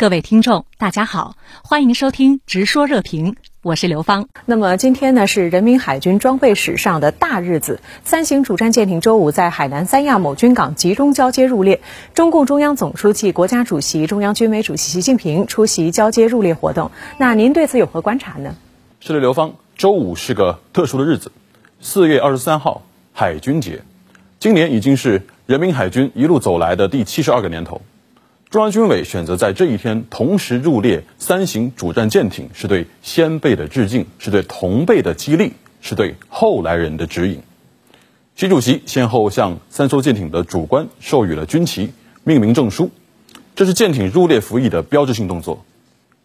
各位听众，大家好，欢迎收听《直说热评》，我是刘芳。那么今天呢是人民海军装备史上的大日子，三型主战舰艇周五在海南三亚某军港集中交接入列。中共中央总书记、国家主席、中央军委主席习近平出席交接入列活动。那您对此有何观察呢？是的，刘芳，周五是个特殊的日子，四月二十三号，海军节。今年已经是人民海军一路走来的第七十二个年头。中央军委选择在这一天同时入列三型主战舰艇，是对先辈的致敬，是对同辈的激励，是对后来人的指引。习主席先后向三艘舰艇的主官授予了军旗、命名证书，这是舰艇入列服役的标志性动作。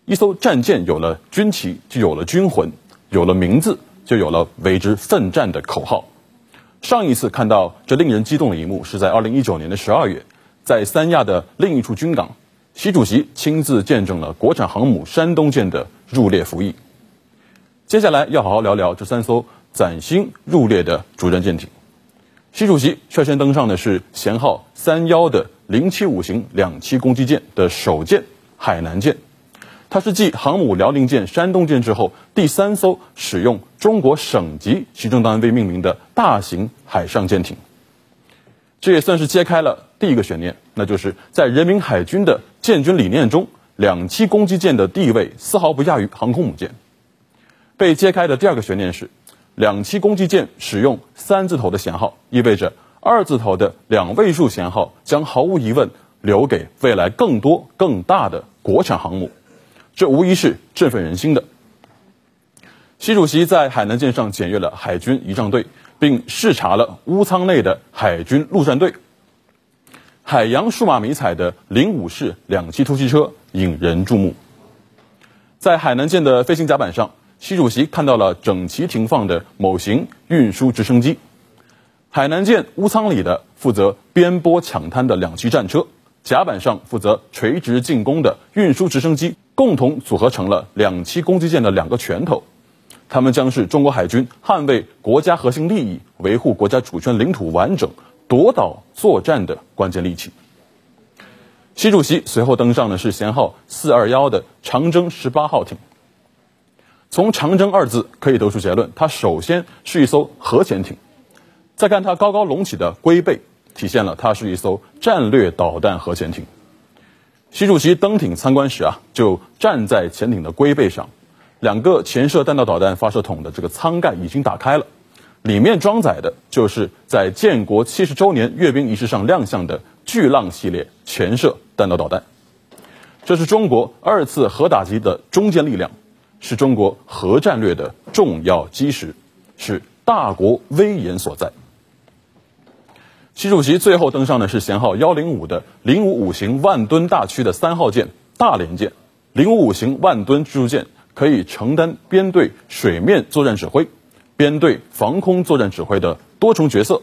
一艘战舰有了军旗，就有了军魂，有了名字，就有了为之奋战的口号。上一次看到这令人激动的一幕，是在二零一九年的十二月。在三亚的另一处军港，习主席亲自见证了国产航母山东舰的入列服役。接下来要好好聊聊这三艘崭新入列的主战舰艇。习主席率先登上的是舷号三幺的零七五型两栖攻击舰的首舰海南舰，它是继航母辽宁舰、山东舰之后第三艘使用中国省级行政单位命名的大型海上舰艇。这也算是揭开了第一个悬念，那就是在人民海军的建军理念中，两栖攻击舰的地位丝毫不亚于航空母舰。被揭开的第二个悬念是，两栖攻击舰使用三字头的舷号，意味着二字头的两位数舷号将毫无疑问留给未来更多更大的国产航母，这无疑是振奋人心的。习主席在海南舰上检阅了海军仪仗队。并视察了坞舱内的海军陆战队。海洋数码迷彩的零五式两栖突击车引人注目。在海南舰的飞行甲板上，习主席看到了整齐停放的某型运输直升机。海南舰坞舱里的负责边波抢滩的两栖战车，甲板上负责垂直进攻的运输直升机，共同组合成了两栖攻击舰的两个拳头。他们将是中国海军捍卫国家核心利益、维护国家主权领土完整、夺岛作战的关键利器。习主席随后登上的是舷号四二幺的长征十八号艇。从“长征”二字可以得出结论，它首先是一艘核潜艇。再看它高高隆起的龟背，体现了它是一艘战略导弹核潜艇。习主席登艇参观时啊，就站在潜艇的龟背上。两个潜射弹道导弹发射筒的这个舱盖已经打开了，里面装载的就是在建国七十周年阅兵仪式上亮相的巨浪系列潜射弹道导弹。这是中国二次核打击的中坚力量，是中国核战略的重要基石，是大国威严所在。习主席最后登上的是舷号幺零五的零五五型万吨大驱的三号舰大连舰，零五五型万吨驱逐舰。可以承担编队水面作战指挥、编队防空作战指挥的多重角色。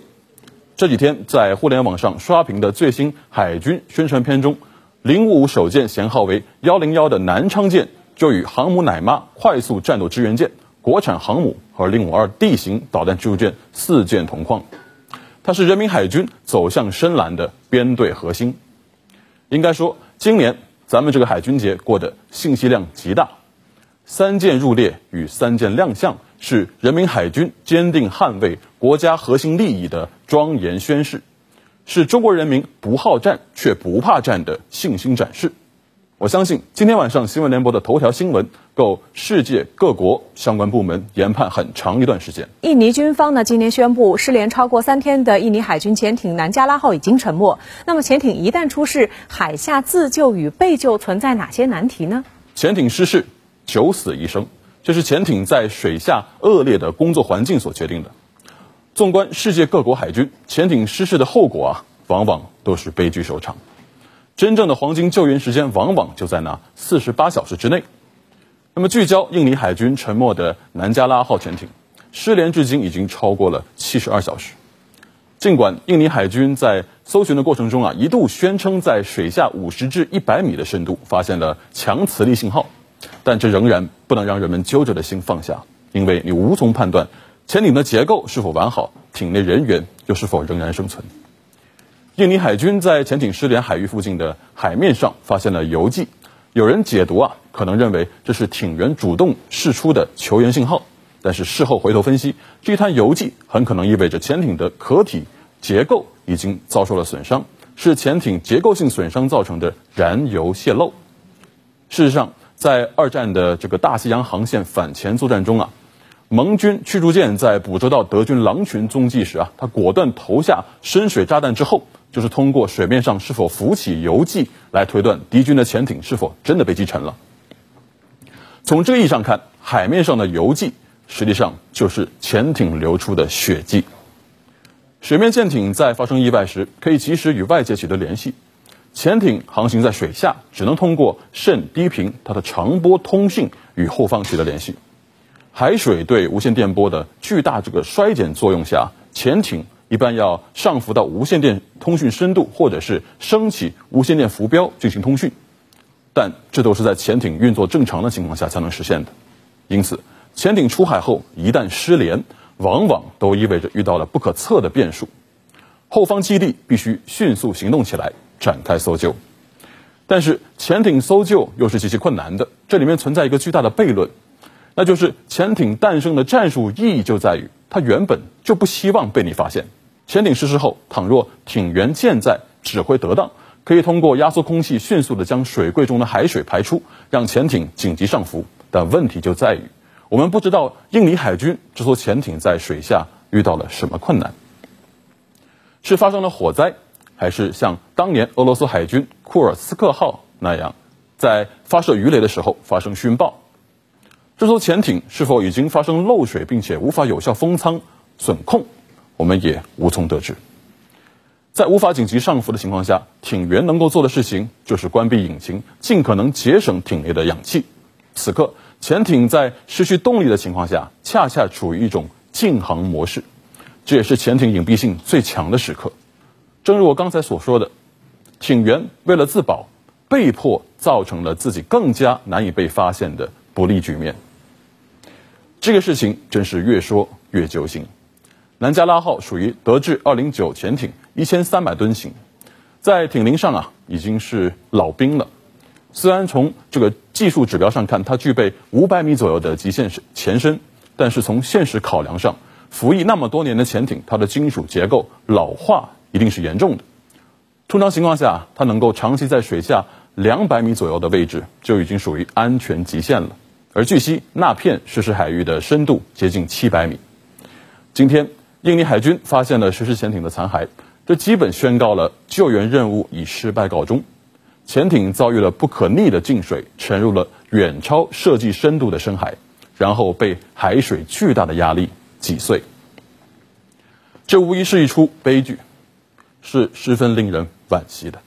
这几天在互联网上刷屏的最新海军宣传片中，零五五首舰舷号为幺零幺的南昌舰就与航母奶妈快速战斗支援舰、国产航母和零五二 D 型导弹驱逐舰四舰同框，它是人民海军走向深蓝的编队核心。应该说，今年咱们这个海军节过得信息量极大。三舰入列与三舰亮相，是人民海军坚定捍卫国家核心利益的庄严宣誓，是中国人民不好战却不怕战的信心展示。我相信今天晚上新闻联播的头条新闻，够世界各国相关部门研判很长一段时间。印尼军方呢，今天宣布，失联超过三天的印尼海军潜艇南加拉号已经沉没。那么，潜艇一旦出事，海下自救与被救存在哪些难题呢？潜艇失事。九死一生，这是潜艇在水下恶劣的工作环境所决定的。纵观世界各国海军，潜艇失事的后果啊，往往都是悲剧收场。真正的黄金救援时间，往往就在那四十八小时之内。那么，聚焦印尼海军沉没的南加拉号潜艇，失联至今已经超过了七十二小时。尽管印尼海军在搜寻的过程中啊，一度宣称在水下五十至一百米的深度发现了强磁力信号。但这仍然不能让人们揪着的心放下，因为你无从判断潜艇的结构是否完好，艇内人员又是否仍然生存。印尼海军在潜艇失联海域附近的海面上发现了油迹，有人解读啊，可能认为这是艇员主动释出的求援信号。但是事后回头分析，这一滩油迹很可能意味着潜艇的壳体结构已经遭受了损伤，是潜艇结构性损伤造成的燃油泄漏。事实上，在二战的这个大西洋航线反潜作战中啊，盟军驱逐舰在捕捉到德军狼群踪迹时啊，它果断投下深水炸弹之后，就是通过水面上是否浮起油迹来推断敌军的潜艇是否真的被击沉了。从这个意义上看，海面上的油迹。实际上就是潜艇流出的血迹。水面舰艇在发生意外时，可以及时与外界取得联系；潜艇航行在水下，只能通过甚低频它的长波通信与后方取得联系。海水对无线电波的巨大这个衰减作用下，潜艇一般要上浮到无线电通讯深度，或者是升起无线电浮标进行通讯，但这都是在潜艇运作正常的情况下才能实现的。因此。潜艇出海后，一旦失联，往往都意味着遇到了不可测的变数，后方基地必须迅速行动起来，展开搜救。但是，潜艇搜救又是极其困难的，这里面存在一个巨大的悖论，那就是潜艇诞生的战术意义就在于，它原本就不希望被你发现。潜艇失事后，倘若艇员健在，指挥得当，可以通过压缩空气迅速地将水柜中的海水排出，让潜艇紧急上浮。但问题就在于。我们不知道印尼海军这艘潜艇在水下遇到了什么困难，是发生了火灾，还是像当年俄罗斯海军库尔斯克号那样，在发射鱼雷的时候发生殉爆？这艘潜艇是否已经发生漏水，并且无法有效封舱损控？我们也无从得知。在无法紧急上浮的情况下，艇员能够做的事情就是关闭引擎，尽可能节省艇内的氧气。此刻。潜艇在失去动力的情况下，恰恰处于一种静航模式，这也是潜艇隐蔽性最强的时刻。正如我刚才所说的，艇员为了自保，被迫造成了自己更加难以被发现的不利局面。这个事情真是越说越揪心。南加拉号属于德制二零九潜艇，一千三百吨型，在艇龄上啊已经是老兵了。虽然从这个技术指标上看，它具备五百米左右的极限前深，但是从现实考量上，服役那么多年的潜艇，它的金属结构老化一定是严重的。通常情况下，它能够长期在水下两百米左右的位置，就已经属于安全极限了。而据悉，那片实施海域的深度接近七百米。今天，印尼海军发现了实施潜艇的残骸，这基本宣告了救援任务以失败告终。潜艇遭遇了不可逆的进水，沉入了远超设计深度的深海，然后被海水巨大的压力挤碎。这无疑是一出悲剧，是十分令人惋惜的。